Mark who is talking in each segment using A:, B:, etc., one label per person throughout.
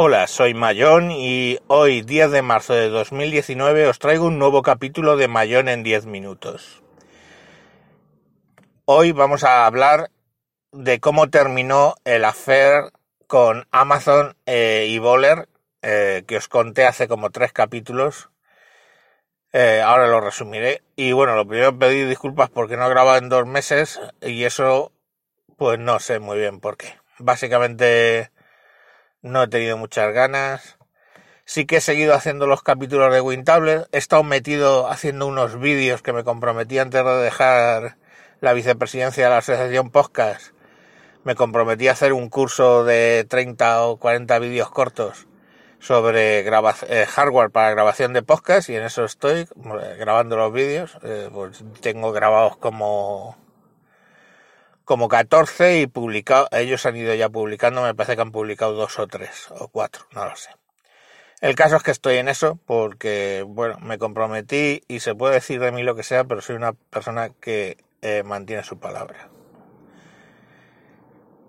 A: Hola, soy Mayón y hoy, 10 de marzo de 2019, os traigo un nuevo capítulo de Mayón en 10 minutos. Hoy vamos a hablar de cómo terminó el affair con Amazon eh, y Boller, eh, que os conté hace como tres capítulos. Eh, ahora lo resumiré. Y bueno, lo primero pedir disculpas porque no he grabado en dos meses y eso, pues no sé muy bien por qué. Básicamente no he tenido muchas ganas. Sí que he seguido haciendo los capítulos de WinTablet. He estado metido haciendo unos vídeos que me comprometí antes de dejar la vicepresidencia de la Asociación Podcast. Me comprometí a hacer un curso de 30 o 40 vídeos cortos sobre eh, hardware para grabación de podcast y en eso estoy eh, grabando los vídeos. Eh, pues tengo grabados como como 14 y publicado, ellos han ido ya publicando, me parece que han publicado dos o tres o cuatro, no lo sé. El caso es que estoy en eso porque, bueno, me comprometí y se puede decir de mí lo que sea, pero soy una persona que eh, mantiene su palabra.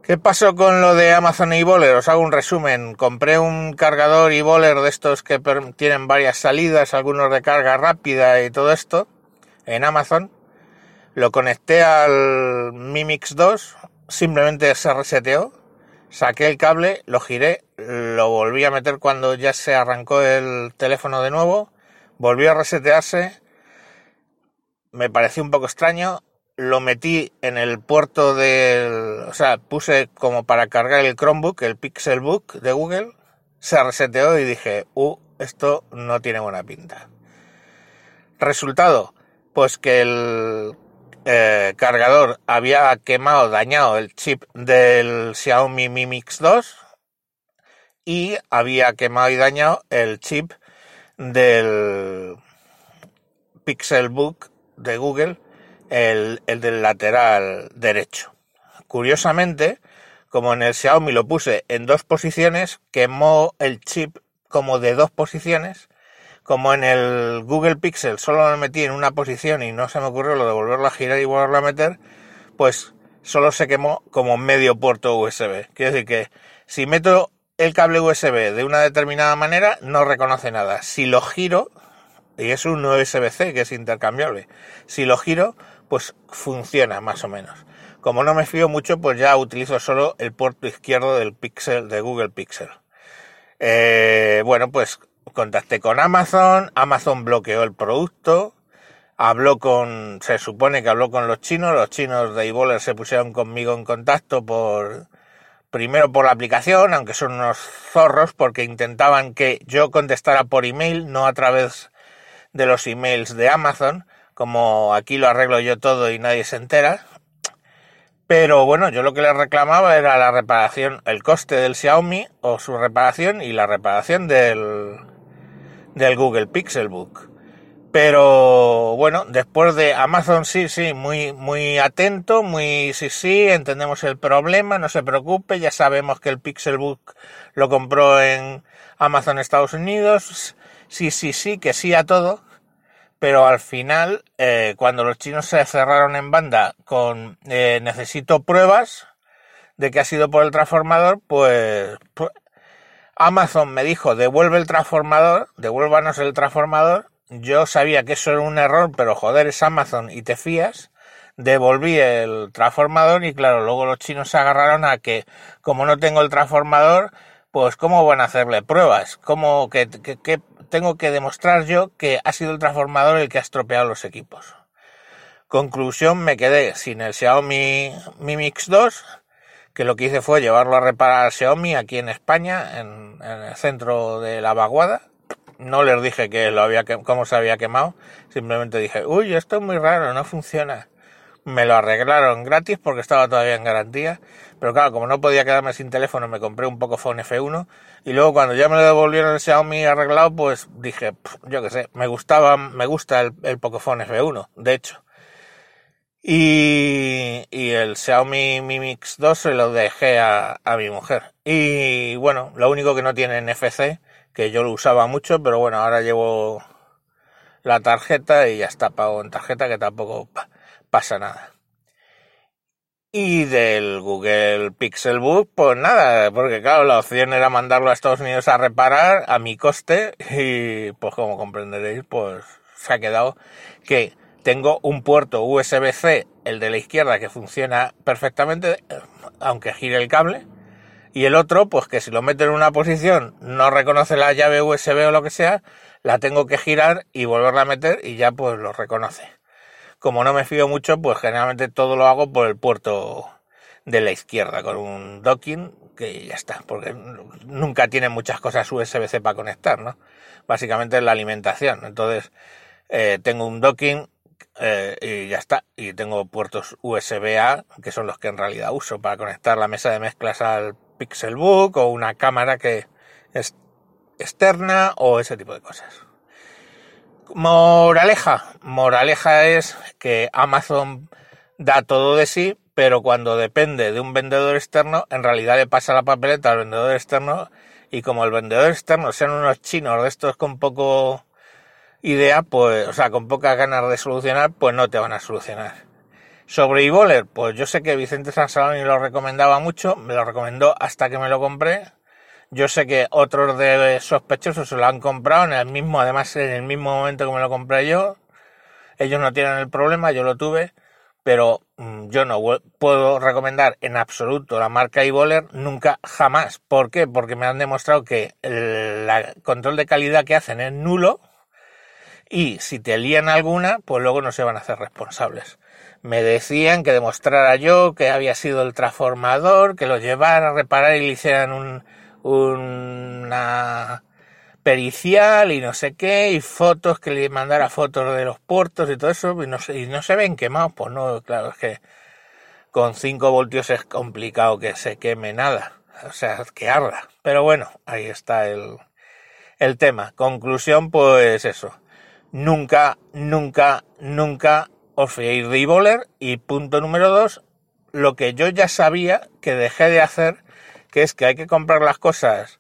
A: ¿Qué pasó con lo de Amazon y Boller? Os hago un resumen. Compré un cargador y Boller de estos que tienen varias salidas, algunos de carga rápida y todo esto, en Amazon lo conecté al Mi Mix 2, simplemente se reseteó, saqué el cable, lo giré, lo volví a meter cuando ya se arrancó el teléfono de nuevo, volvió a resetearse, me pareció un poco extraño, lo metí en el puerto del, o sea, puse como para cargar el Chromebook, el Pixelbook de Google, se reseteó y dije, uh, esto no tiene buena pinta. Resultado, pues que el eh, cargador había quemado, dañado el chip del Xiaomi Mi Mix 2 y había quemado y dañado el chip del Pixelbook de Google, el, el del lateral derecho. Curiosamente, como en el Xiaomi lo puse en dos posiciones, quemó el chip como de dos posiciones como en el Google Pixel solo me metí en una posición y no se me ocurrió lo de volverlo a girar y volverlo a meter, pues solo se quemó como medio puerto USB. Quiere decir que si meto el cable USB de una determinada manera, no reconoce nada. Si lo giro, y es un USB-C que es intercambiable, si lo giro, pues funciona más o menos. Como no me fío mucho, pues ya utilizo solo el puerto izquierdo del Pixel, de Google Pixel. Eh, bueno, pues contacté con Amazon, Amazon bloqueó el producto, habló con, se supone que habló con los chinos, los chinos de eBoller se pusieron conmigo en contacto por, primero por la aplicación, aunque son unos zorros, porque intentaban que yo contestara por email, no a través de los emails de Amazon, como aquí lo arreglo yo todo y nadie se entera. Pero bueno, yo lo que les reclamaba era la reparación, el coste del Xiaomi o su reparación y la reparación del, del Google Pixelbook. Pero bueno, después de Amazon sí, sí, muy, muy atento, muy sí, sí, entendemos el problema, no se preocupe, ya sabemos que el Pixelbook lo compró en Amazon Estados Unidos, sí, sí, sí, que sí a todo, pero al final, eh, cuando los chinos se cerraron en banda con eh, necesito pruebas de que ha sido por el transformador, pues, pues Amazon me dijo, devuelve el transformador, devuélvanos el transformador. Yo sabía que eso era un error, pero joder, es Amazon y te fías. Devolví el transformador y claro, luego los chinos se agarraron a que como no tengo el transformador, pues cómo van a hacerle pruebas, cómo que, que tengo que demostrar yo que ha sido el transformador el que ha estropeado los equipos. Conclusión, me quedé sin el Xiaomi Mi Mix 2 que lo que hice fue llevarlo a reparar a Xiaomi aquí en España, en, el centro de la vaguada. No les dije que lo había cómo se había quemado, simplemente dije, uy, esto es muy raro, no funciona. Me lo arreglaron gratis porque estaba todavía en garantía, pero claro, como no podía quedarme sin teléfono, me compré un Pocophone F1 y luego cuando ya me lo devolvieron el Xiaomi arreglado, pues dije, yo qué sé, me gustaba, me gusta el, el Pocophone F1, de hecho y, y, el Xiaomi Mi Mix 2 se lo dejé a, a, mi mujer. Y bueno, lo único que no tiene NFC, que yo lo usaba mucho, pero bueno, ahora llevo la tarjeta y ya está pago en tarjeta, que tampoco pasa nada. Y del Google Pixelbook, pues nada, porque claro, la opción era mandarlo a Estados Unidos a reparar a mi coste y pues como comprenderéis, pues se ha quedado que tengo un puerto USB-C, el de la izquierda, que funciona perfectamente, aunque gire el cable, y el otro, pues que si lo meto en una posición no reconoce la llave USB o lo que sea, la tengo que girar y volverla a meter y ya pues lo reconoce como no me fío mucho, pues generalmente todo lo hago por el puerto de la izquierda, con un docking que ya está, porque nunca tiene muchas cosas USB-C para conectar, ¿no? Básicamente es la alimentación. Entonces, eh, tengo un docking eh, y ya está. Y tengo puertos USB-A, que son los que en realidad uso para conectar la mesa de mezclas al Pixelbook o una cámara que es externa o ese tipo de cosas. Moraleja. Moraleja es que Amazon da todo de sí, pero cuando depende de un vendedor externo, en realidad le pasa la papeleta al vendedor externo y como el vendedor externo sean unos chinos de estos con poco idea, pues, o sea, con pocas ganas de solucionar, pues no te van a solucionar. Sobre eBoller, pues yo sé que Vicente Sansaloni lo recomendaba mucho, me lo recomendó hasta que me lo compré, yo sé que otros de sospechosos se lo han comprado en el mismo, además en el mismo momento que me lo compré yo. Ellos no tienen el problema, yo lo tuve, pero mm, yo no puedo recomendar en absoluto la marca iBoller nunca jamás. ¿Por qué? Porque me han demostrado que el control de calidad que hacen es nulo y si te lían alguna, pues luego no se van a hacer responsables. Me decían que demostrara yo que había sido el transformador, que lo llevara a reparar y le hicieran un, una pericial y no sé qué, y fotos que le mandara fotos de los puertos y todo eso, y no, y no se ven quemados, pues no, claro, es que con 5 voltios es complicado que se queme nada, o sea, que arda. Pero bueno, ahí está el, el tema. Conclusión, pues eso. Nunca, nunca, nunca os fiéis de e Y punto número dos, lo que yo ya sabía que dejé de hacer que es que hay que comprar las cosas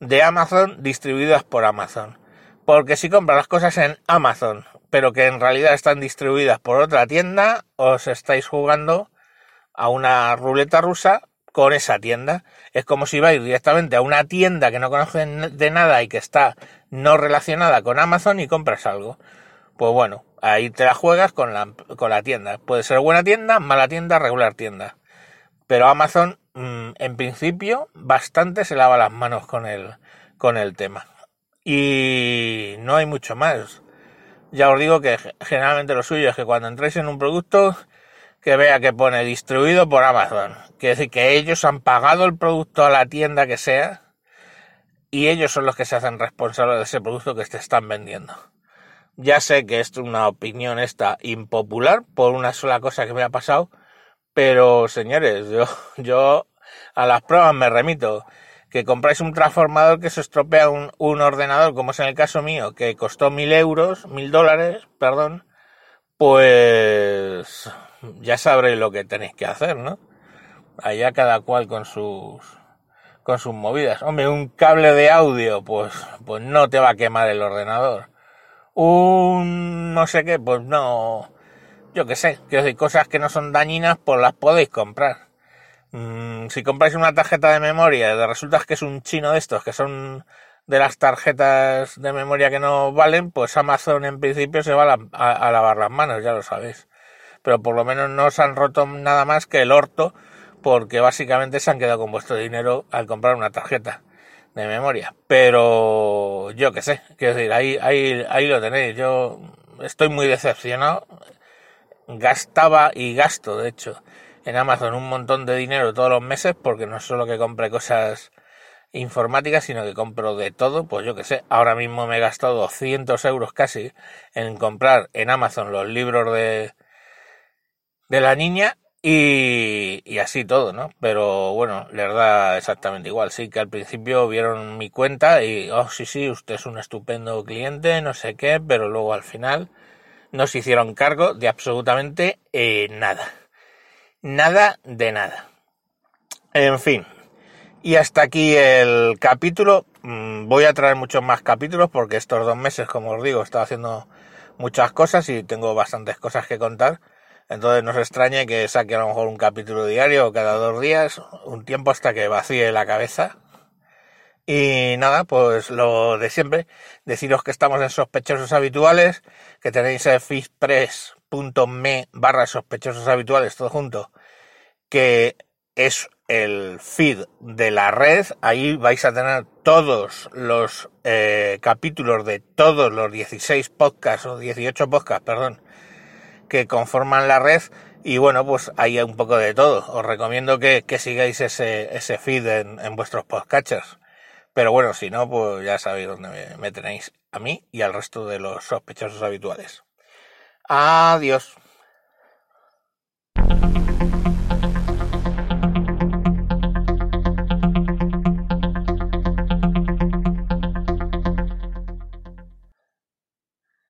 A: de Amazon distribuidas por Amazon. Porque si compras las cosas en Amazon, pero que en realidad están distribuidas por otra tienda, os estáis jugando a una ruleta rusa con esa tienda. Es como si vais directamente a una tienda que no conocen de nada y que está no relacionada con Amazon y compras algo. Pues bueno, ahí te la juegas con la, con la tienda. Puede ser buena tienda, mala tienda, regular tienda. Pero Amazon Mm, en principio, bastante se lava las manos con el, con el tema. Y no hay mucho más. Ya os digo que generalmente lo suyo es que cuando entréis en un producto, que vea que pone distribuido por Amazon. Quiere decir que ellos han pagado el producto a la tienda que sea y ellos son los que se hacen responsables de ese producto que te están vendiendo. Ya sé que esto es una opinión esta impopular por una sola cosa que me ha pasado, pero, señores, yo, yo a las pruebas me remito. Que compráis un transformador que se estropea un, un ordenador, como es en el caso mío, que costó mil euros, mil dólares, perdón, pues ya sabréis lo que tenéis que hacer, ¿no? Allá cada cual con sus con sus movidas. Hombre, un cable de audio, pues, pues no te va a quemar el ordenador. Un no sé qué, pues no, yo qué sé, que hay cosas que no son dañinas, pues las podéis comprar. Mm, si compráis una tarjeta de memoria, resulta que es un chino de estos, que son de las tarjetas de memoria que no valen, pues Amazon en principio se va a, lavar las manos, ya lo sabéis. Pero por lo menos no os han roto nada más que el orto, porque básicamente se han quedado con vuestro dinero al comprar una tarjeta de memoria. Pero yo qué sé, quiero decir, ahí, ahí, ahí lo tenéis. Yo estoy muy decepcionado gastaba y gasto, de hecho, en Amazon un montón de dinero todos los meses porque no solo que compre cosas informáticas, sino que compro de todo, pues yo que sé, ahora mismo me he gastado 200 euros casi en comprar en Amazon los libros de, de la niña y, así todo, ¿no? Pero bueno, les da exactamente igual, sí que al principio vieron mi cuenta y, oh, sí, sí, usted es un estupendo cliente, no sé qué, pero luego al final no se hicieron cargo de absolutamente eh, nada. Nada de nada. En fin. Y hasta aquí el capítulo. Mm, voy a traer muchos más capítulos porque estos dos meses, como os digo, he estado haciendo muchas cosas y tengo bastantes cosas que contar. Entonces no se extrañe que saque a lo mejor un capítulo diario cada dos días, un tiempo hasta que vacíe la cabeza. Y nada, pues lo de siempre, deciros que estamos en sospechosos habituales, que tenéis el fishpress.me barra sospechosos habituales, todo junto, que es el feed de la red. Ahí vais a tener todos los eh, capítulos de todos los 16 podcasts o 18 podcasts, perdón, que conforman la red. Y bueno, pues hay un poco de todo. Os recomiendo que, sigáis ese, ese feed en, en vuestros podcatchers. Pero bueno, si no, pues ya sabéis dónde me tenéis a mí y al resto de los sospechosos habituales. Adiós.